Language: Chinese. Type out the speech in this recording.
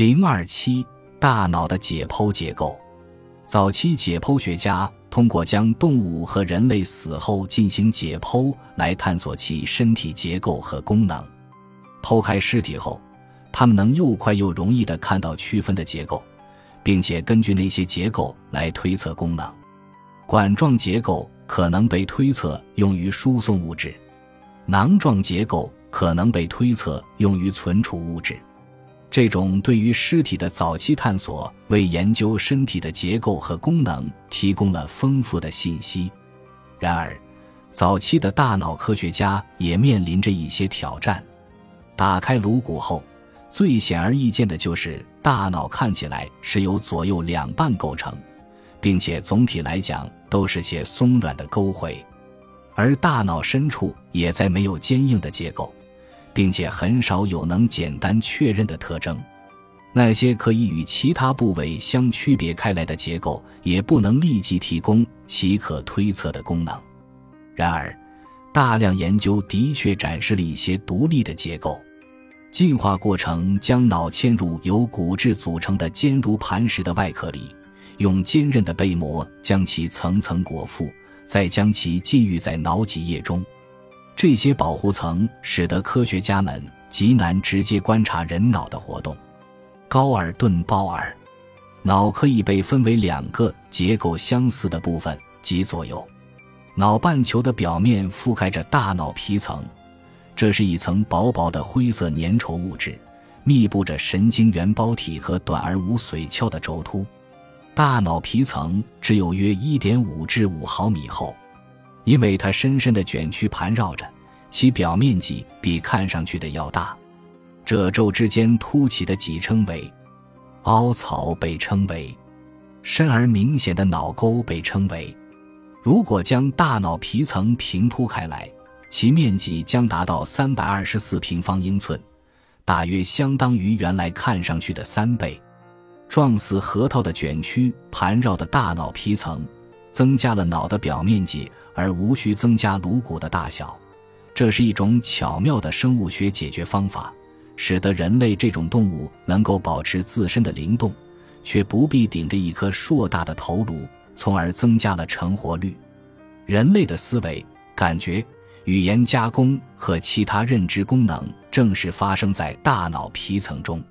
零二七，大脑的解剖结构。早期解剖学家通过将动物和人类死后进行解剖，来探索其身体结构和功能。剖开尸体后，他们能又快又容易地看到区分的结构，并且根据那些结构来推测功能。管状结构可能被推测用于输送物质，囊状结构可能被推测用于存储物质。这种对于尸体的早期探索，为研究身体的结构和功能提供了丰富的信息。然而，早期的大脑科学家也面临着一些挑战。打开颅骨后，最显而易见的就是大脑看起来是由左右两半构成，并且总体来讲都是些松软的沟回，而大脑深处也在没有坚硬的结构。并且很少有能简单确认的特征，那些可以与其他部位相区别开来的结构，也不能立即提供其可推测的功能。然而，大量研究的确展示了一些独立的结构。进化过程将脑嵌入由骨质组成的坚如磐石的外壳里，用坚韧的背膜将其层层裹覆，再将其浸浴在脑脊液中。这些保护层使得科学家们极难直接观察人脑的活动。高尔顿鲍尔，脑可以被分为两个结构相似的部分，即左右。脑半球的表面覆盖着大脑皮层，这是一层薄薄的灰色粘稠物质，密布着神经元包体和短而无髓鞘的轴突。大脑皮层只有约1.5至5毫米厚。因为它深深的卷曲盘绕着，其表面积比看上去的要大。褶皱之间凸起的脊称为凹槽，被称为深而明显的脑沟，被称为。如果将大脑皮层平铺开来，其面积将达到三百二十四平方英寸，大约相当于原来看上去的三倍。撞死核桃的卷曲盘绕的大脑皮层，增加了脑的表面积。而无需增加颅骨的大小，这是一种巧妙的生物学解决方法，使得人类这种动物能够保持自身的灵动，却不必顶着一颗硕大的头颅，从而增加了成活率。人类的思维、感觉、语言加工和其他认知功能，正是发生在大脑皮层中。